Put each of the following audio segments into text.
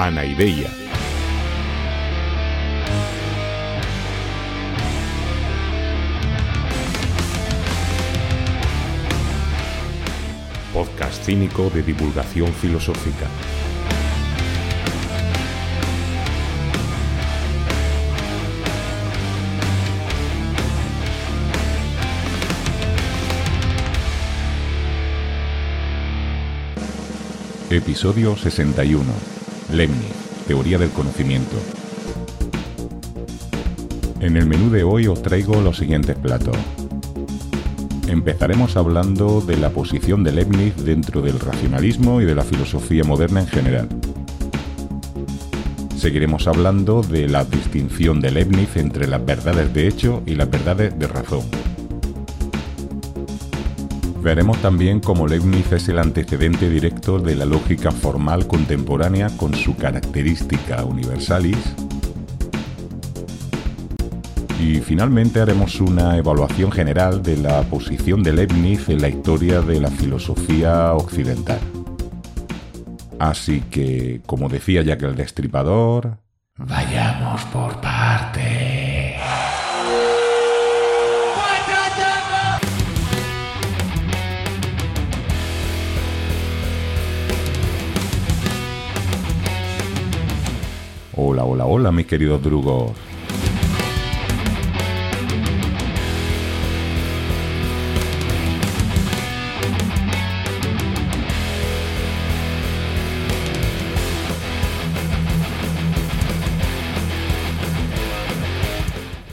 Anaideia. Podcast cínico de divulgación filosófica. Episodio 61. Lemni, Teoría del Conocimiento. En el menú de hoy os traigo los siguientes platos. Empezaremos hablando de la posición de Leibniz dentro del racionalismo y de la filosofía moderna en general. Seguiremos hablando de la distinción de Leibniz entre las verdades de hecho y las verdades de razón Veremos también cómo Leibniz es el antecedente directo de la lógica formal contemporánea con su característica universalis. Y finalmente haremos una evaluación general de la posición de Leibniz en la historia de la filosofía occidental. Así que, como decía que el Destripador, vayamos por partes. Hola, hola, hola, mis queridos drugos.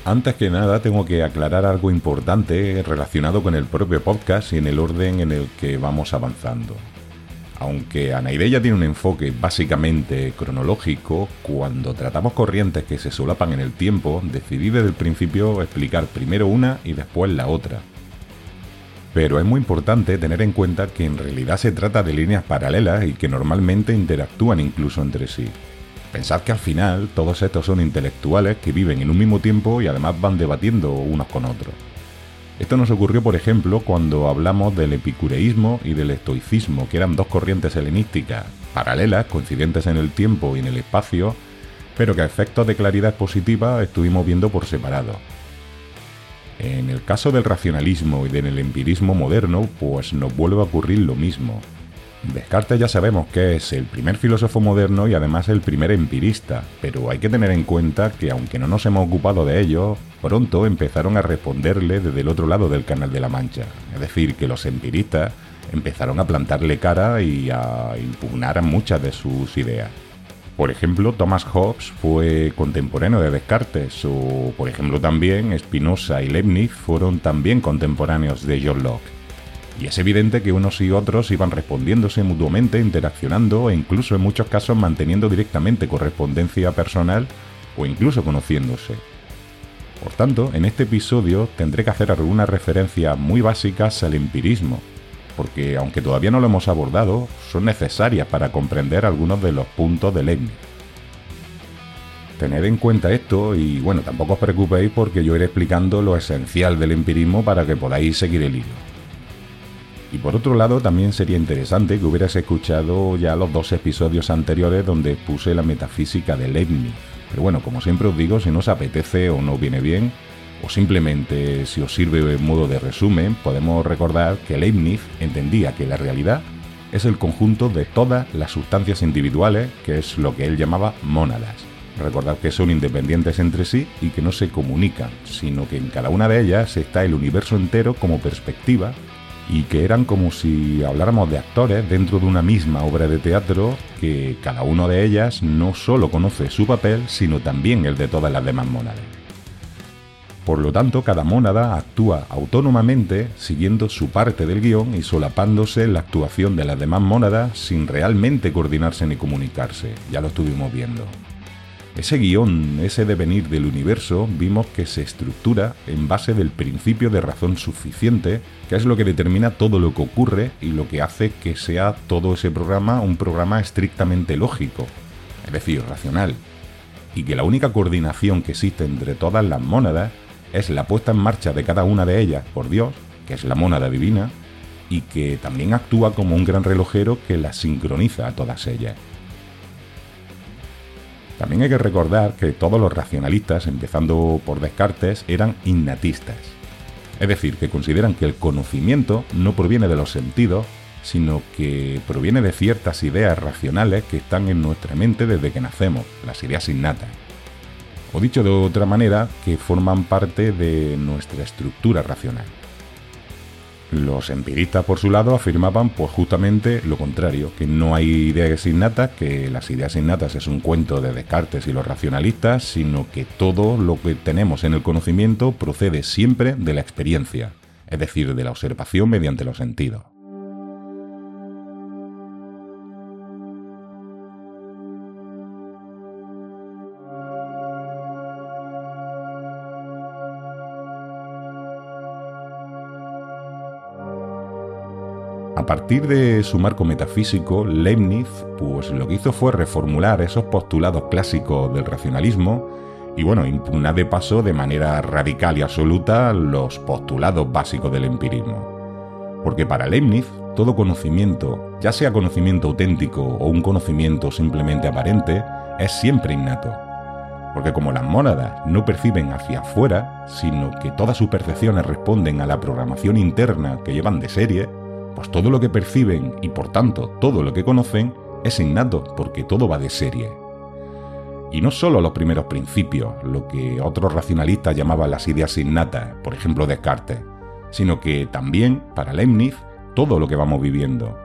Antes que nada tengo que aclarar algo importante relacionado con el propio podcast y en el orden en el que vamos avanzando. Aunque Anaideya tiene un enfoque básicamente cronológico, cuando tratamos corrientes que se solapan en el tiempo, decidí desde el principio explicar primero una y después la otra. Pero es muy importante tener en cuenta que en realidad se trata de líneas paralelas y que normalmente interactúan incluso entre sí. Pensad que al final todos estos son intelectuales que viven en un mismo tiempo y además van debatiendo unos con otros. Esto nos ocurrió, por ejemplo, cuando hablamos del epicureísmo y del estoicismo, que eran dos corrientes helenísticas paralelas, coincidentes en el tiempo y en el espacio, pero que a efectos de claridad positiva estuvimos viendo por separado. En el caso del racionalismo y del empirismo moderno, pues nos vuelve a ocurrir lo mismo. Descartes ya sabemos que es el primer filósofo moderno y además el primer empirista, pero hay que tener en cuenta que aunque no nos hemos ocupado de ello, pronto empezaron a responderle desde el otro lado del Canal de la Mancha. Es decir, que los empiristas empezaron a plantarle cara y a impugnar muchas de sus ideas. Por ejemplo, Thomas Hobbes fue contemporáneo de Descartes, o por ejemplo también Spinoza y Leibniz fueron también contemporáneos de John Locke. Y es evidente que unos y otros iban respondiéndose mutuamente, interaccionando e incluso en muchos casos manteniendo directamente correspondencia personal o incluso conociéndose. Por tanto, en este episodio tendré que hacer algunas referencias muy básicas al empirismo, porque aunque todavía no lo hemos abordado, son necesarias para comprender algunos de los puntos del Leibniz. Tened en cuenta esto y bueno, tampoco os preocupéis porque yo iré explicando lo esencial del empirismo para que podáis seguir el hilo. Y por otro lado, también sería interesante que hubieras escuchado ya los dos episodios anteriores donde puse la metafísica de Leibniz. Pero bueno, como siempre os digo, si no os apetece o no viene bien, o simplemente si os sirve en modo de resumen, podemos recordar que Leibniz entendía que la realidad es el conjunto de todas las sustancias individuales, que es lo que él llamaba mónadas. Recordad que son independientes entre sí y que no se comunican, sino que en cada una de ellas está el universo entero como perspectiva y que eran como si habláramos de actores dentro de una misma obra de teatro que cada una de ellas no solo conoce su papel, sino también el de todas las demás mónadas. Por lo tanto, cada mónada actúa autónomamente siguiendo su parte del guion y solapándose la actuación de las demás mónadas sin realmente coordinarse ni comunicarse. Ya lo estuvimos viendo. Ese guion, ese devenir del universo, vimos que se estructura en base del principio de razón suficiente, que es lo que determina todo lo que ocurre y lo que hace que sea todo ese programa un programa estrictamente lógico, es decir, racional, y que la única coordinación que existe entre todas las mónadas es la puesta en marcha de cada una de ellas por Dios, que es la mónada divina, y que también actúa como un gran relojero que las sincroniza a todas ellas. También hay que recordar que todos los racionalistas, empezando por Descartes, eran innatistas. Es decir, que consideran que el conocimiento no proviene de los sentidos, sino que proviene de ciertas ideas racionales que están en nuestra mente desde que nacemos, las ideas innatas. O dicho de otra manera, que forman parte de nuestra estructura racional. Los empiristas, por su lado, afirmaban pues justamente lo contrario, que no hay ideas innatas, que las ideas innatas es un cuento de Descartes y los racionalistas, sino que todo lo que tenemos en el conocimiento procede siempre de la experiencia, es decir, de la observación mediante los sentidos. A partir de su marco metafísico, Leibniz, pues lo que hizo fue reformular esos postulados clásicos del racionalismo y bueno, impugnar de paso de manera radical y absoluta los postulados básicos del empirismo. Porque para Leibniz, todo conocimiento, ya sea conocimiento auténtico o un conocimiento simplemente aparente, es siempre innato. Porque como las mónadas no perciben hacia afuera, sino que todas sus percepciones responden a la programación interna que llevan de serie, pues todo lo que perciben y por tanto todo lo que conocen es innato porque todo va de serie. Y no solo los primeros principios, lo que otros racionalistas llamaban las ideas innatas, por ejemplo Descartes, sino que también, para Leibniz, todo lo que vamos viviendo.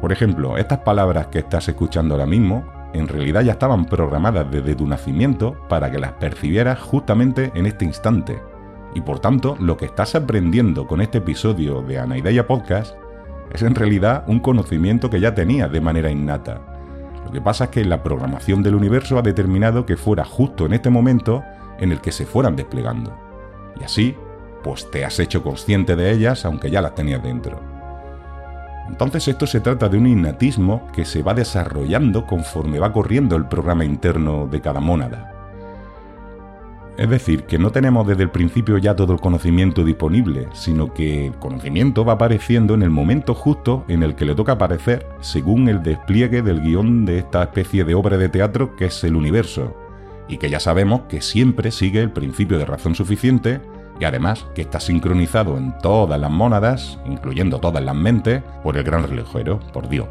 Por ejemplo, estas palabras que estás escuchando ahora mismo, en realidad ya estaban programadas desde tu nacimiento para que las percibieras justamente en este instante, y por tanto, lo que estás aprendiendo con este episodio de Anaideia Podcast es en realidad un conocimiento que ya tenías de manera innata. Lo que pasa es que la programación del universo ha determinado que fuera justo en este momento en el que se fueran desplegando. Y así, pues te has hecho consciente de ellas aunque ya las tenías dentro. Entonces esto se trata de un innatismo que se va desarrollando conforme va corriendo el programa interno de cada mónada. Es decir, que no tenemos desde el principio ya todo el conocimiento disponible, sino que el conocimiento va apareciendo en el momento justo en el que le toca aparecer, según el despliegue del guion de esta especie de obra de teatro que es el universo, y que ya sabemos que siempre sigue el principio de razón suficiente, y además que está sincronizado en todas las mónadas, incluyendo todas las mentes, por el gran relojero, por Dios.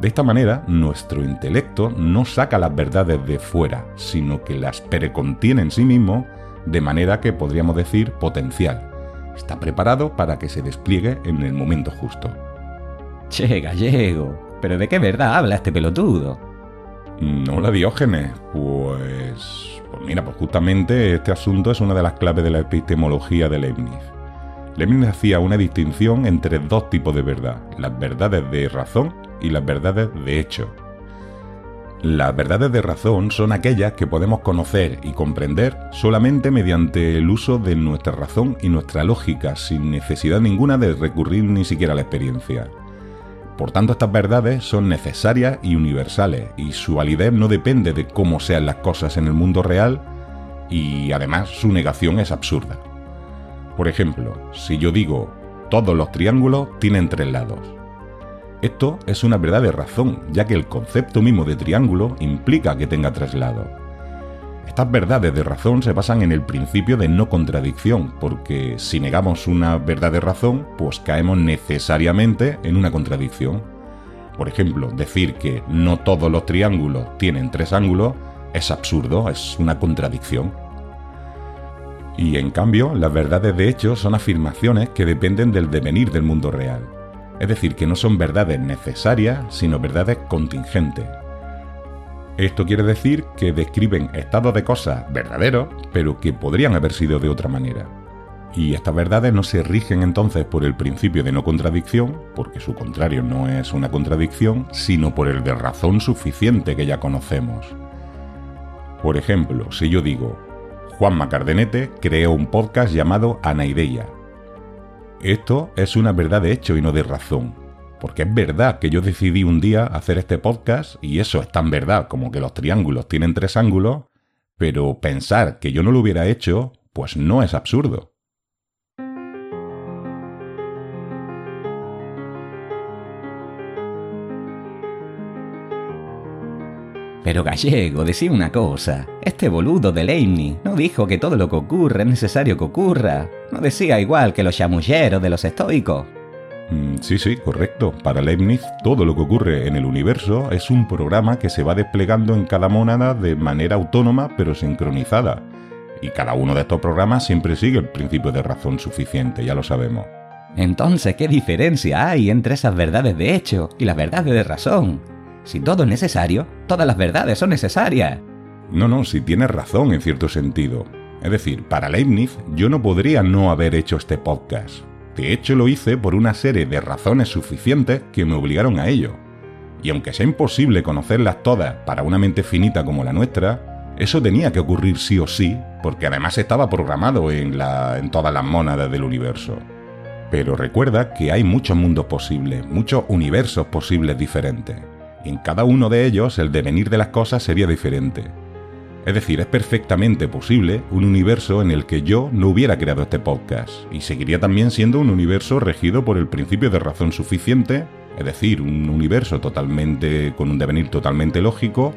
De esta manera, nuestro intelecto no saca las verdades de fuera, sino que las precontiene en sí mismo de manera que podríamos decir potencial. Está preparado para que se despliegue en el momento justo. Che, gallego, ¿pero de qué verdad habla este pelotudo? No la Diógenes, pues... Pues mira, pues justamente este asunto es una de las claves de la epistemología de Leibniz. Leibniz hacía una distinción entre dos tipos de verdad, las verdades de razón y las verdades de hecho. Las verdades de razón son aquellas que podemos conocer y comprender solamente mediante el uso de nuestra razón y nuestra lógica, sin necesidad ninguna de recurrir ni siquiera a la experiencia. Por tanto, estas verdades son necesarias y universales, y su validez no depende de cómo sean las cosas en el mundo real, y además su negación es absurda. Por ejemplo, si yo digo, todos los triángulos tienen tres lados, esto es una verdad de razón, ya que el concepto mismo de triángulo implica que tenga tres lados. Estas verdades de razón se basan en el principio de no contradicción, porque si negamos una verdad de razón, pues caemos necesariamente en una contradicción. Por ejemplo, decir que no todos los triángulos tienen tres ángulos es absurdo, es una contradicción. Y en cambio, las verdades de hecho son afirmaciones que dependen del devenir del mundo real. Es decir, que no son verdades necesarias, sino verdades contingentes. Esto quiere decir que describen estados de cosas verdaderos, pero que podrían haber sido de otra manera. Y estas verdades no se rigen entonces por el principio de no contradicción, porque su contrario no es una contradicción, sino por el de razón suficiente que ya conocemos. Por ejemplo, si yo digo, Juan Macardenete creó un podcast llamado Anaideia, esto es una verdad de hecho y no de razón. Porque es verdad que yo decidí un día hacer este podcast y eso es tan verdad como que los triángulos tienen tres ángulos, pero pensar que yo no lo hubiera hecho, pues no es absurdo. Pero gallego, decía una cosa. Este boludo de Leibniz no dijo que todo lo que ocurre es necesario que ocurra. No decía igual que los chamulleros de los estoicos. Mm, sí, sí, correcto. Para Leibniz, todo lo que ocurre en el universo es un programa que se va desplegando en cada mónada de manera autónoma pero sincronizada. Y cada uno de estos programas siempre sigue el principio de razón suficiente, ya lo sabemos. Entonces, ¿qué diferencia hay entre esas verdades de hecho y las verdades de razón? Si todo es necesario, todas las verdades son necesarias. No, no, si tienes razón en cierto sentido. Es decir, para Leibniz yo no podría no haber hecho este podcast. De hecho lo hice por una serie de razones suficientes que me obligaron a ello. Y aunque sea imposible conocerlas todas para una mente finita como la nuestra, eso tenía que ocurrir sí o sí, porque además estaba programado en, la, en todas las mónadas del universo. Pero recuerda que hay muchos mundos posibles, muchos universos posibles diferentes. En cada uno de ellos el devenir de las cosas sería diferente. Es decir, es perfectamente posible un universo en el que yo no hubiera creado este podcast y seguiría también siendo un universo regido por el principio de razón suficiente, es decir, un universo totalmente con un devenir totalmente lógico,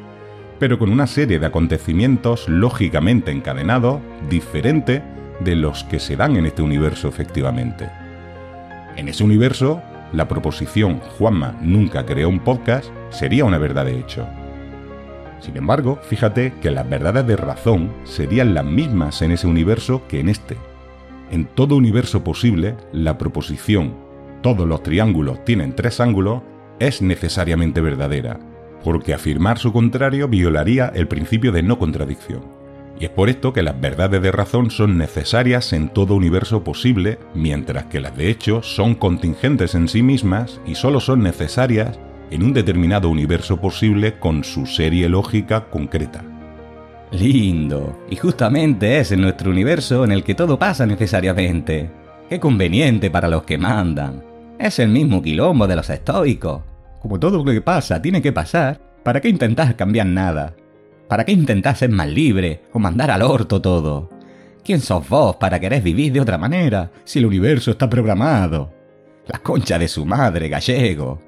pero con una serie de acontecimientos lógicamente encadenados diferente de los que se dan en este universo efectivamente. En ese universo, la proposición Juanma nunca creó un podcast sería una verdad de hecho. Sin embargo, fíjate que las verdades de razón serían las mismas en ese universo que en este. En todo universo posible, la proposición todos los triángulos tienen tres ángulos es necesariamente verdadera, porque afirmar su contrario violaría el principio de no contradicción. Y es por esto que las verdades de razón son necesarias en todo universo posible, mientras que las de hecho son contingentes en sí mismas y solo son necesarias en un determinado universo posible con su serie lógica concreta. Lindo. Y justamente es en nuestro universo en el que todo pasa necesariamente. Qué conveniente para los que mandan. Es el mismo quilombo de los estoicos. Como todo lo que pasa tiene que pasar, ¿para qué intentar cambiar nada? ¿Para qué intentar ser más libre o mandar al orto todo? ¿Quién sos vos para querer vivir de otra manera si el universo está programado? La concha de su madre, gallego.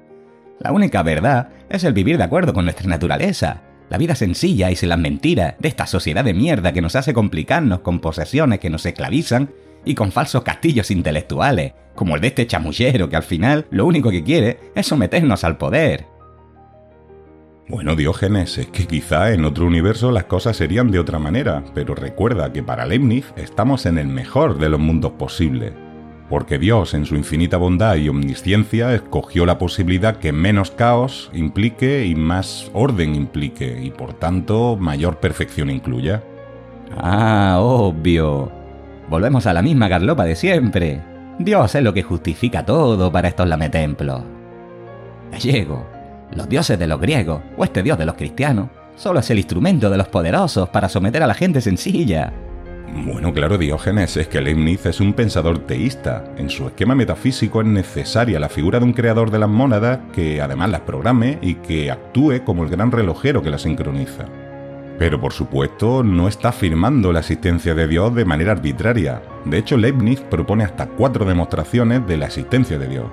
La única verdad es el vivir de acuerdo con nuestra naturaleza, la vida sencilla y sin las mentiras de esta sociedad de mierda que nos hace complicarnos con posesiones que nos esclavizan y con falsos castillos intelectuales, como el de este chamullero que al final lo único que quiere es someternos al poder. Bueno, Diógenes, es que quizá en otro universo las cosas serían de otra manera, pero recuerda que para Leibniz estamos en el mejor de los mundos posibles porque Dios, en su infinita bondad y omnisciencia, escogió la posibilidad que menos caos implique y más orden implique, y por tanto mayor perfección incluya. Ah, obvio. Volvemos a la misma garlopa de siempre. Dios es lo que justifica todo para estos lametemplos. Gallego, los dioses de los griegos, o este dios de los cristianos, solo es el instrumento de los poderosos para someter a la gente sencilla. Bueno, claro, Diógenes, es que Leibniz es un pensador teísta. En su esquema metafísico es necesaria la figura de un creador de las mónadas que además las programe y que actúe como el gran relojero que las sincroniza. Pero por supuesto no está afirmando la existencia de Dios de manera arbitraria. De hecho, Leibniz propone hasta cuatro demostraciones de la existencia de Dios.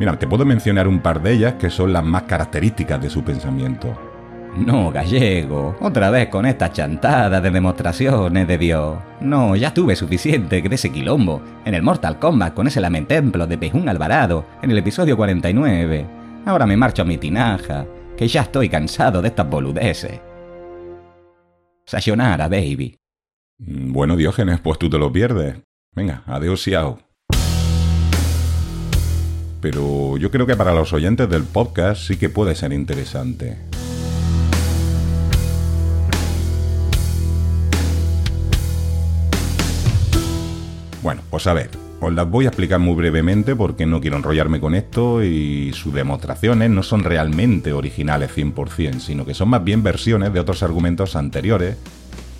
Mira, te puedo mencionar un par de ellas que son las más características de su pensamiento. No, gallego, otra vez con esta chantada de demostraciones de Dios. No, ya tuve suficiente de ese quilombo en el Mortal Kombat con ese lamentemplo de Pejún Alvarado en el episodio 49. Ahora me marcho a mi tinaja, que ya estoy cansado de estas boludeces. Sayonara, baby. Mm, bueno, Diógenes, pues tú te lo pierdes. Venga, adiós, Xiao. Pero yo creo que para los oyentes del podcast sí que puede ser interesante. Bueno, pues a ver, os las voy a explicar muy brevemente porque no quiero enrollarme con esto y sus demostraciones no son realmente originales 100%, sino que son más bien versiones de otros argumentos anteriores,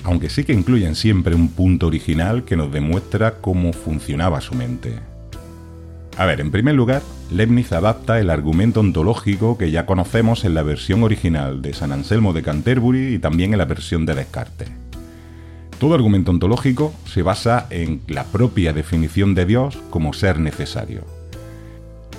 aunque sí que incluyen siempre un punto original que nos demuestra cómo funcionaba su mente. A ver, en primer lugar, Leibniz adapta el argumento ontológico que ya conocemos en la versión original de San Anselmo de Canterbury y también en la versión de Descartes. Todo argumento ontológico se basa en la propia definición de Dios como ser necesario.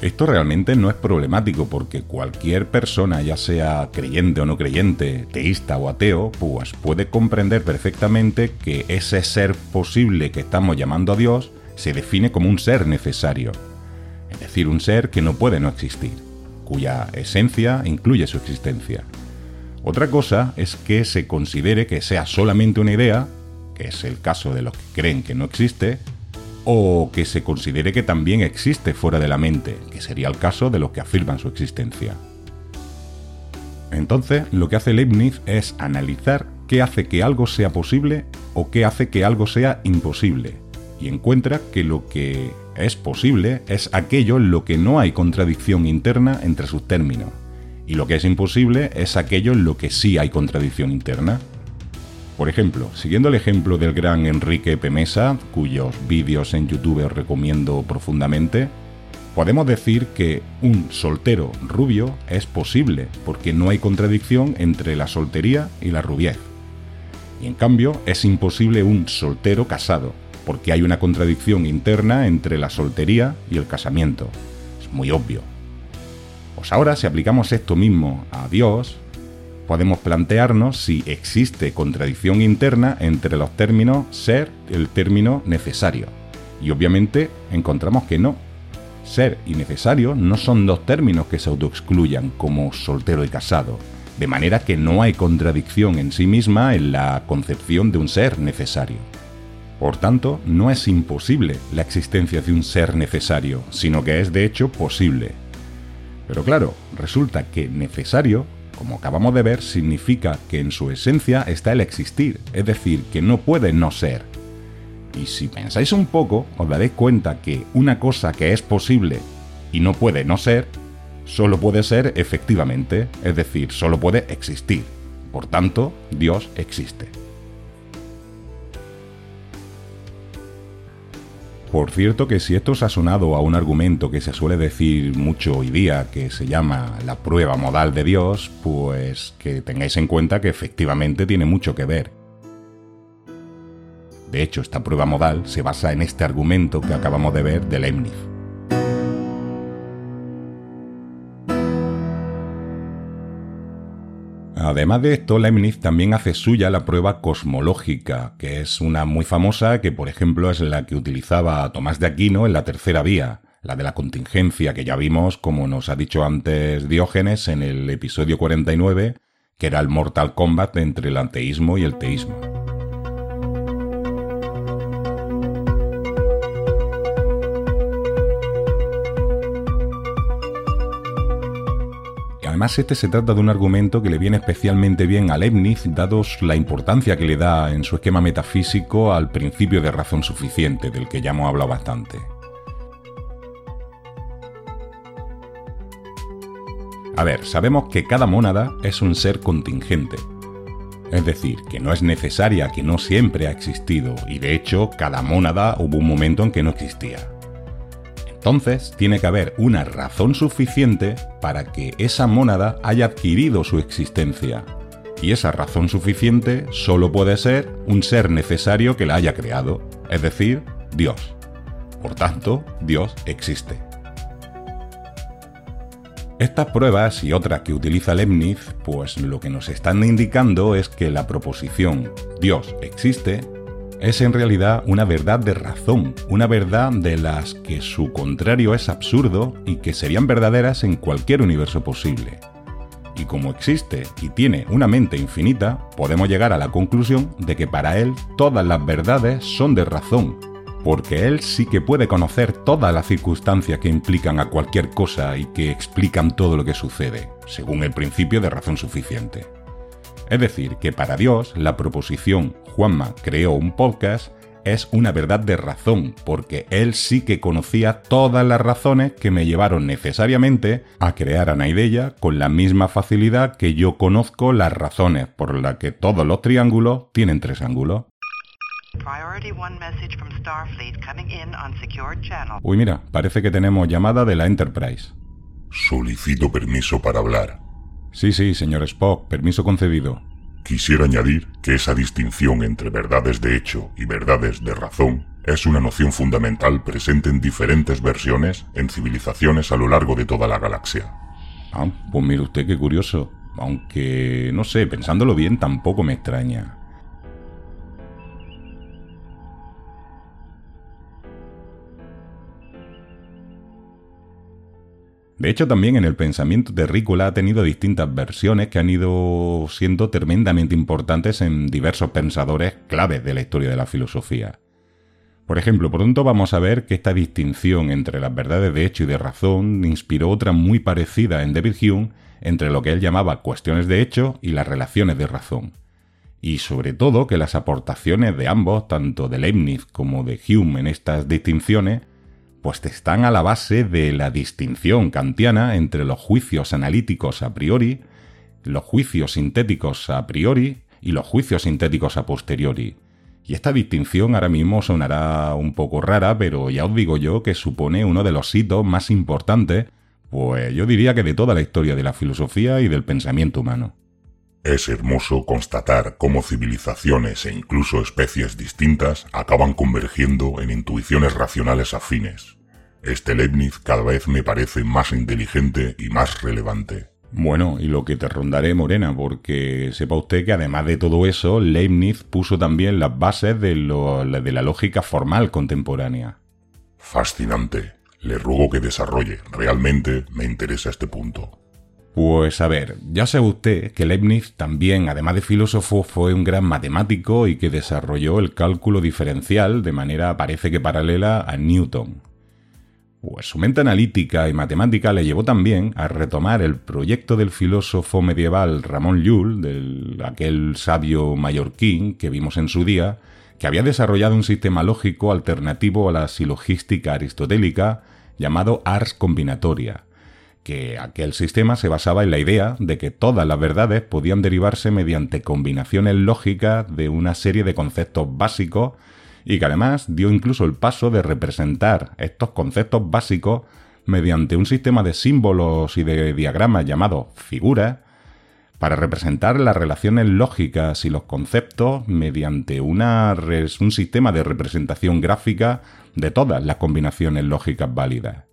Esto realmente no es problemático porque cualquier persona, ya sea creyente o no creyente, teísta o ateo, pues puede comprender perfectamente que ese ser posible que estamos llamando a Dios se define como un ser necesario, es decir, un ser que no puede no existir, cuya esencia incluye su existencia. Otra cosa es que se considere que sea solamente una idea, que es el caso de los que creen que no existe, o que se considere que también existe fuera de la mente, que sería el caso de los que afirman su existencia. Entonces, lo que hace Leibniz es analizar qué hace que algo sea posible o qué hace que algo sea imposible, y encuentra que lo que es posible es aquello en lo que no hay contradicción interna entre sus términos, y lo que es imposible es aquello en lo que sí hay contradicción interna. Por ejemplo, siguiendo el ejemplo del gran Enrique Pemesa, cuyos vídeos en YouTube os recomiendo profundamente, podemos decir que un soltero rubio es posible, porque no hay contradicción entre la soltería y la rubiez. Y en cambio es imposible un soltero casado, porque hay una contradicción interna entre la soltería y el casamiento. Es muy obvio. Pues ahora si aplicamos esto mismo a Dios, podemos plantearnos si existe contradicción interna entre los términos ser y el término necesario. Y obviamente encontramos que no. Ser y necesario no son dos términos que se autoexcluyan como soltero y casado, de manera que no hay contradicción en sí misma en la concepción de un ser necesario. Por tanto, no es imposible la existencia de un ser necesario, sino que es de hecho posible. Pero claro, resulta que necesario como acabamos de ver, significa que en su esencia está el existir, es decir, que no puede no ser. Y si pensáis un poco, os daréis cuenta que una cosa que es posible y no puede no ser, solo puede ser efectivamente, es decir, solo puede existir. Por tanto, Dios existe. Por cierto que si esto os ha sonado a un argumento que se suele decir mucho hoy día, que se llama la prueba modal de Dios, pues que tengáis en cuenta que efectivamente tiene mucho que ver. De hecho, esta prueba modal se basa en este argumento que acabamos de ver de Leibniz. Además de esto, Leibniz también hace suya la prueba cosmológica, que es una muy famosa que, por ejemplo, es la que utilizaba Tomás de Aquino en la tercera vía, la de la contingencia que ya vimos, como nos ha dicho antes Diógenes en el episodio 49, que era el Mortal Kombat entre el anteísmo y el teísmo. Además, este se trata de un argumento que le viene especialmente bien a Leibniz, dados la importancia que le da en su esquema metafísico al principio de razón suficiente, del que ya hemos hablado bastante. A ver, sabemos que cada mónada es un ser contingente. Es decir, que no es necesaria, que no siempre ha existido, y de hecho, cada mónada hubo un momento en que no existía. Entonces, tiene que haber una razón suficiente para que esa mónada haya adquirido su existencia. Y esa razón suficiente solo puede ser un ser necesario que la haya creado, es decir, Dios. Por tanto, Dios existe. Estas pruebas y otras que utiliza Leibniz, pues lo que nos están indicando es que la proposición Dios existe es en realidad una verdad de razón, una verdad de las que su contrario es absurdo y que serían verdaderas en cualquier universo posible. Y como existe y tiene una mente infinita, podemos llegar a la conclusión de que para él todas las verdades son de razón, porque él sí que puede conocer todas las circunstancias que implican a cualquier cosa y que explican todo lo que sucede, según el principio de razón suficiente. Es decir, que para Dios la proposición Juanma creó un podcast es una verdad de razón, porque él sí que conocía todas las razones que me llevaron necesariamente a crear a Naideya con la misma facilidad que yo conozco las razones por las que todos los triángulos tienen tres ángulos. Uy, mira, parece que tenemos llamada de la Enterprise. Solicito permiso para hablar. Sí, sí, señor Spock, permiso concedido. Quisiera añadir que esa distinción entre verdades de hecho y verdades de razón Es una noción fundamental presente en diferentes versiones en civilizaciones a lo largo de toda la galaxia. Ah, pues mire usted qué curioso. Aunque, no sé, pensándolo bien, tampoco me extraña. De hecho, también en el pensamiento terrícola ha tenido distintas versiones que han ido siendo tremendamente importantes en diversos pensadores claves de la historia de la filosofía. Por ejemplo, pronto vamos a ver que esta distinción entre las verdades de hecho y de razón inspiró otra muy parecida en David Hume entre lo que él llamaba cuestiones de hecho y las relaciones de razón. Y sobre todo que las aportaciones de ambos, tanto de Leibniz como de Hume en estas distinciones, pues están a la base de la distinción kantiana entre los juicios analíticos a priori, los juicios sintéticos a priori y los juicios sintéticos a posteriori. Y esta distinción ahora mismo sonará un poco rara, pero ya os digo yo que supone uno de los hitos más importantes, pues yo diría que de toda la historia de la filosofía y del pensamiento humano. Es hermoso constatar cómo civilizaciones e incluso especies distintas acaban convergiendo en intuiciones racionales afines. Este Leibniz cada vez me parece más inteligente y más relevante. Bueno, y lo que te rondaré, Morena, porque sepa usted que además de todo eso, Leibniz puso también las bases de, de la lógica formal contemporánea. Fascinante. Le ruego que desarrolle. Realmente me interesa este punto. Pues a ver, ya sabe usted que Leibniz también, además de filósofo, fue un gran matemático y que desarrolló el cálculo diferencial de manera parece que paralela a Newton. Pues su mente analítica y matemática le llevó también a retomar el proyecto del filósofo medieval Ramón Llull, del aquel sabio mallorquín que vimos en su día, que había desarrollado un sistema lógico alternativo a la silogística aristotélica llamado ars combinatoria que aquel sistema se basaba en la idea de que todas las verdades podían derivarse mediante combinaciones lógicas de una serie de conceptos básicos y que además dio incluso el paso de representar estos conceptos básicos mediante un sistema de símbolos y de diagramas llamado figuras para representar las relaciones lógicas y los conceptos mediante un sistema de representación gráfica de todas las combinaciones lógicas válidas.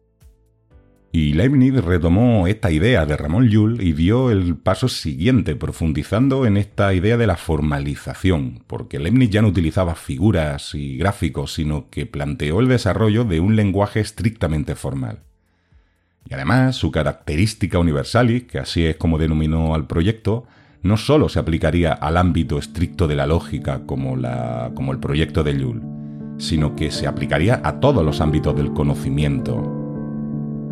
Y Leibniz retomó esta idea de Ramón Llull y dio el paso siguiente, profundizando en esta idea de la formalización, porque Leibniz ya no utilizaba figuras y gráficos, sino que planteó el desarrollo de un lenguaje estrictamente formal. Y además, su característica universalis, que así es como denominó al proyecto, no sólo se aplicaría al ámbito estricto de la lógica como, la, como el proyecto de Llull, sino que se aplicaría a todos los ámbitos del conocimiento,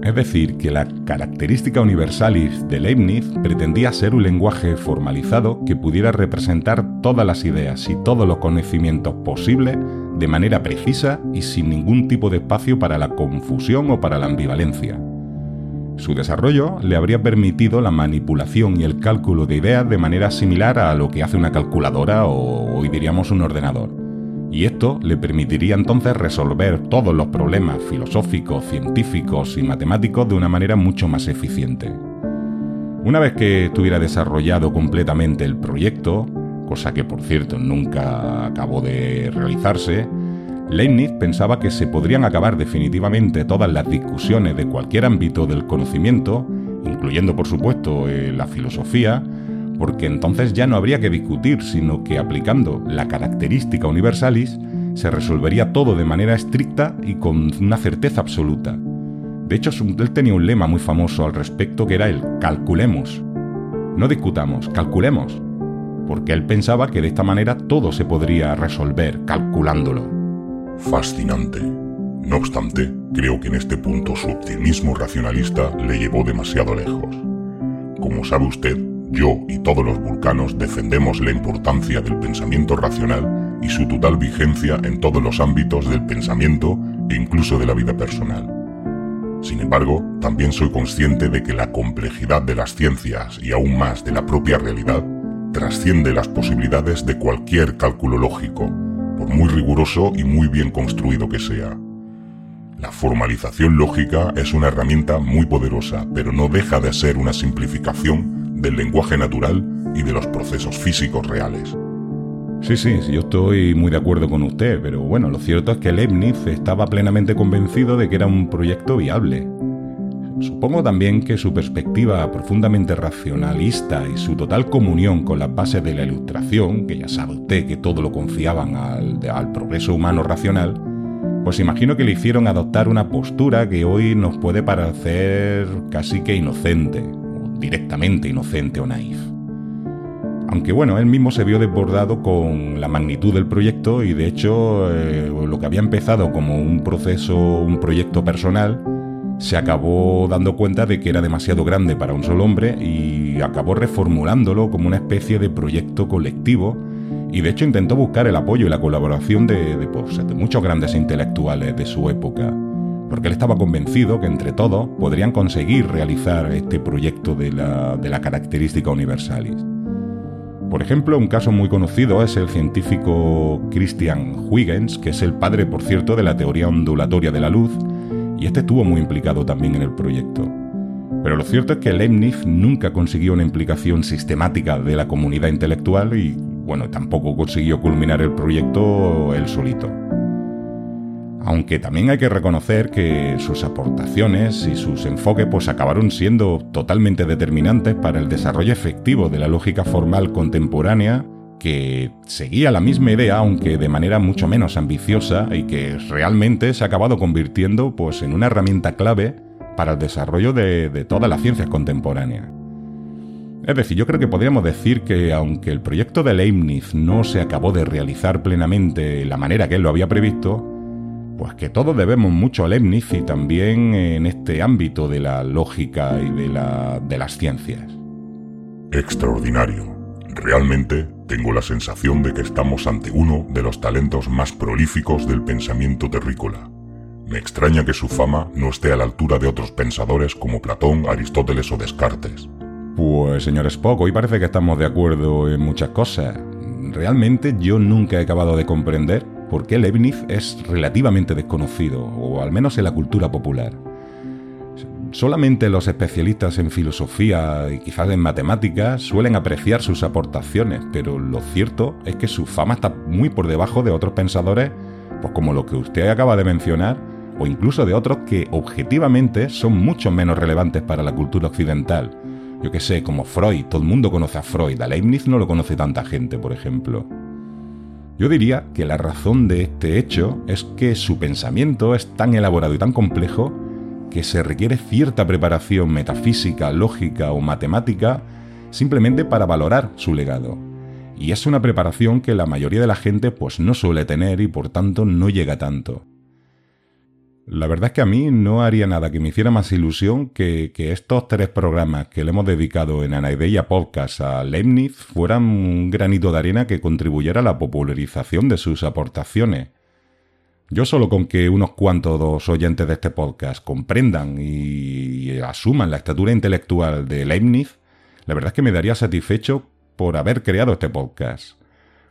es decir, que la característica universalis de Leibniz pretendía ser un lenguaje formalizado que pudiera representar todas las ideas y todos los conocimientos posibles de manera precisa y sin ningún tipo de espacio para la confusión o para la ambivalencia. Su desarrollo le habría permitido la manipulación y el cálculo de ideas de manera similar a lo que hace una calculadora o hoy diríamos un ordenador y esto le permitiría entonces resolver todos los problemas filosóficos, científicos y matemáticos de una manera mucho más eficiente. Una vez que estuviera desarrollado completamente el proyecto, cosa que por cierto nunca acabó de realizarse, Leibniz pensaba que se podrían acabar definitivamente todas las discusiones de cualquier ámbito del conocimiento, incluyendo por supuesto eh, la filosofía, porque entonces ya no habría que discutir, sino que aplicando la característica universalis se resolvería todo de manera estricta y con una certeza absoluta. De hecho, él tenía un lema muy famoso al respecto que era el calculemos. No discutamos, calculemos. Porque él pensaba que de esta manera todo se podría resolver calculándolo. Fascinante. No obstante, creo que en este punto su optimismo racionalista le llevó demasiado lejos. Como sabe usted, yo y todos los vulcanos defendemos la importancia del pensamiento racional y su total vigencia en todos los ámbitos del pensamiento e incluso de la vida personal. Sin embargo, también soy consciente de que la complejidad de las ciencias y aún más de la propia realidad trasciende las posibilidades de cualquier cálculo lógico, por muy riguroso y muy bien construido que sea. La formalización lógica es una herramienta muy poderosa, pero no deja de ser una simplificación del lenguaje natural y de los procesos físicos reales. Sí, sí, yo estoy muy de acuerdo con usted, pero bueno, lo cierto es que Leibniz estaba plenamente convencido de que era un proyecto viable. Supongo también que su perspectiva profundamente racionalista y su total comunión con las bases de la ilustración, que ya sabe usted que todo lo confiaban al, al progreso humano racional, pues imagino que le hicieron adoptar una postura que hoy nos puede parecer casi que inocente, directamente inocente o naif. Aunque bueno, él mismo se vio desbordado con la magnitud del proyecto y de hecho eh, lo que había empezado como un proceso, un proyecto personal, se acabó dando cuenta de que era demasiado grande para un solo hombre y acabó reformulándolo como una especie de proyecto colectivo y de hecho intentó buscar el apoyo y la colaboración de, pues, muchos grandes intelectuales de su época, porque él estaba convencido que entre todos podrían conseguir realizar este proyecto de la, de la característica universalis. Por ejemplo, un caso muy conocido es el científico Christian Huygens, que es el padre, por cierto, de la teoría ondulatoria de la luz, y este estuvo muy implicado también en el proyecto. Pero lo cierto es que Leibniz nunca consiguió una implicación sistemática de la comunidad intelectual y, bueno, tampoco consiguió culminar el proyecto él solito. Aunque también hay que reconocer que sus aportaciones y sus enfoques pues acabaron siendo totalmente determinantes para el desarrollo efectivo de la lógica formal contemporánea que seguía la misma idea, aunque de manera mucho menos ambiciosa, y que realmente se ha acabado convirtiendo pues, en una herramienta clave para el desarrollo de, de todas las ciencias contemporáneas. Es decir, yo creo que podríamos decir que aunque el proyecto de Leibniz no se acabó de realizar plenamente la manera que él lo había previsto, pues que todos debemos mucho a Leibniz y también en este ámbito de la lógica y de, la, de las ciencias. Extraordinario. Realmente tengo la sensación de que estamos ante uno de los talentos más prolíficos del pensamiento terrícola. Me extraña que su fama no esté a la altura de otros pensadores como Platón, Aristóteles o Descartes. Pues señor Spock, hoy parece que estamos de acuerdo en muchas cosas. Realmente yo nunca he acabado de comprender por qué Leibniz es relativamente desconocido, o al menos en la cultura popular. Solamente los especialistas en filosofía y quizás en matemáticas suelen apreciar sus aportaciones, pero lo cierto es que su fama está muy por debajo de otros pensadores, pues como lo que usted acaba de mencionar, o incluso de otros que objetivamente son mucho menos relevantes para la cultura occidental. Yo que sé, como Freud, todo el mundo conoce a Freud, a Leibniz no lo conoce tanta gente, por ejemplo. Yo diría que la razón de este hecho es que su pensamiento es tan elaborado y tan complejo que se requiere cierta preparación metafísica, lógica o matemática simplemente para valorar su legado. Y es una preparación que la mayoría de la gente pues no suele tener y por tanto no llega tanto. La verdad es que a mí no haría nada que me hiciera más ilusión que, que estos tres programas que le hemos dedicado en Anaideia Podcast a Leibniz fueran un granito de arena que contribuyera a la popularización de sus aportaciones yo solo con que unos cuantos oyentes de este podcast comprendan y asuman la estatura intelectual de Leibniz, la verdad es que me daría satisfecho por haber creado este podcast.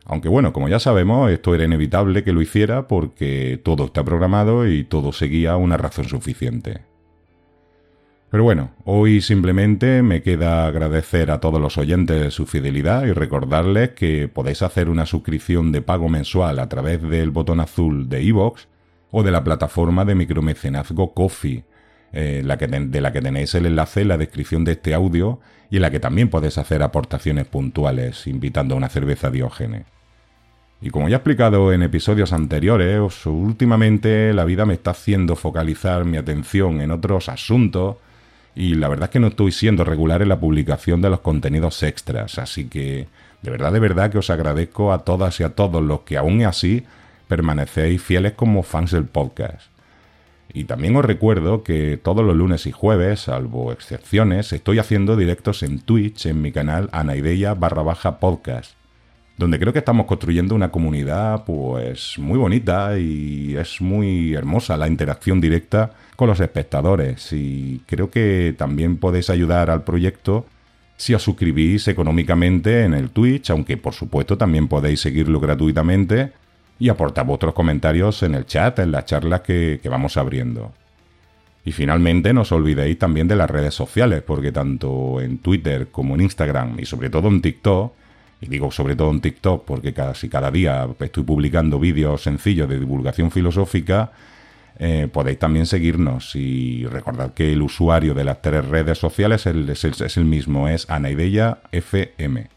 Aunque bueno, como ya sabemos, esto era inevitable que lo hiciera porque todo está programado y todo seguía una razón suficiente. Pero bueno, hoy simplemente me queda agradecer a todos los oyentes su fidelidad y recordarles que podéis hacer una suscripción de pago mensual a través del botón azul de iVoox o de la plataforma de micromecenazgo Coffee, eh, de la que tenéis el enlace en la descripción de este audio y en la que también podéis hacer aportaciones puntuales invitando a una cerveza diógene. Y como ya he explicado en episodios anteriores, últimamente la vida me está haciendo focalizar mi atención en otros asuntos y la verdad es que no estoy siendo regular en la publicación de los contenidos extras, así que de verdad, de verdad que os agradezco a todas y a todos los que aún así permanecéis fieles como fans del podcast. Y también os recuerdo que todos los lunes y jueves, salvo excepciones, estoy haciendo directos en Twitch en mi canal Anaideia barra baja podcast donde creo que estamos construyendo una comunidad pues muy bonita y es muy hermosa la interacción directa con los espectadores y creo que también podéis ayudar al proyecto si os suscribís económicamente en el Twitch, aunque por supuesto también podéis seguirlo gratuitamente y aportar vuestros comentarios en el chat, en las charlas que, que vamos abriendo. Y finalmente no os olvidéis también de las redes sociales, porque tanto en Twitter como en Instagram y sobre todo en TikTok, y digo sobre todo en TikTok porque casi cada día estoy publicando vídeos sencillos de divulgación filosófica, eh, podéis también seguirnos y recordad que el usuario de las tres redes sociales es el, es el mismo, es Anaideya FM.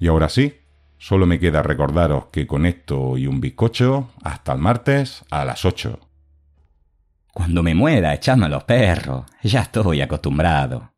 Y ahora sí, solo me queda recordaros que con esto y un bizcocho, hasta el martes a las 8. Cuando me muera, echadme a los perros. Ya estoy acostumbrado.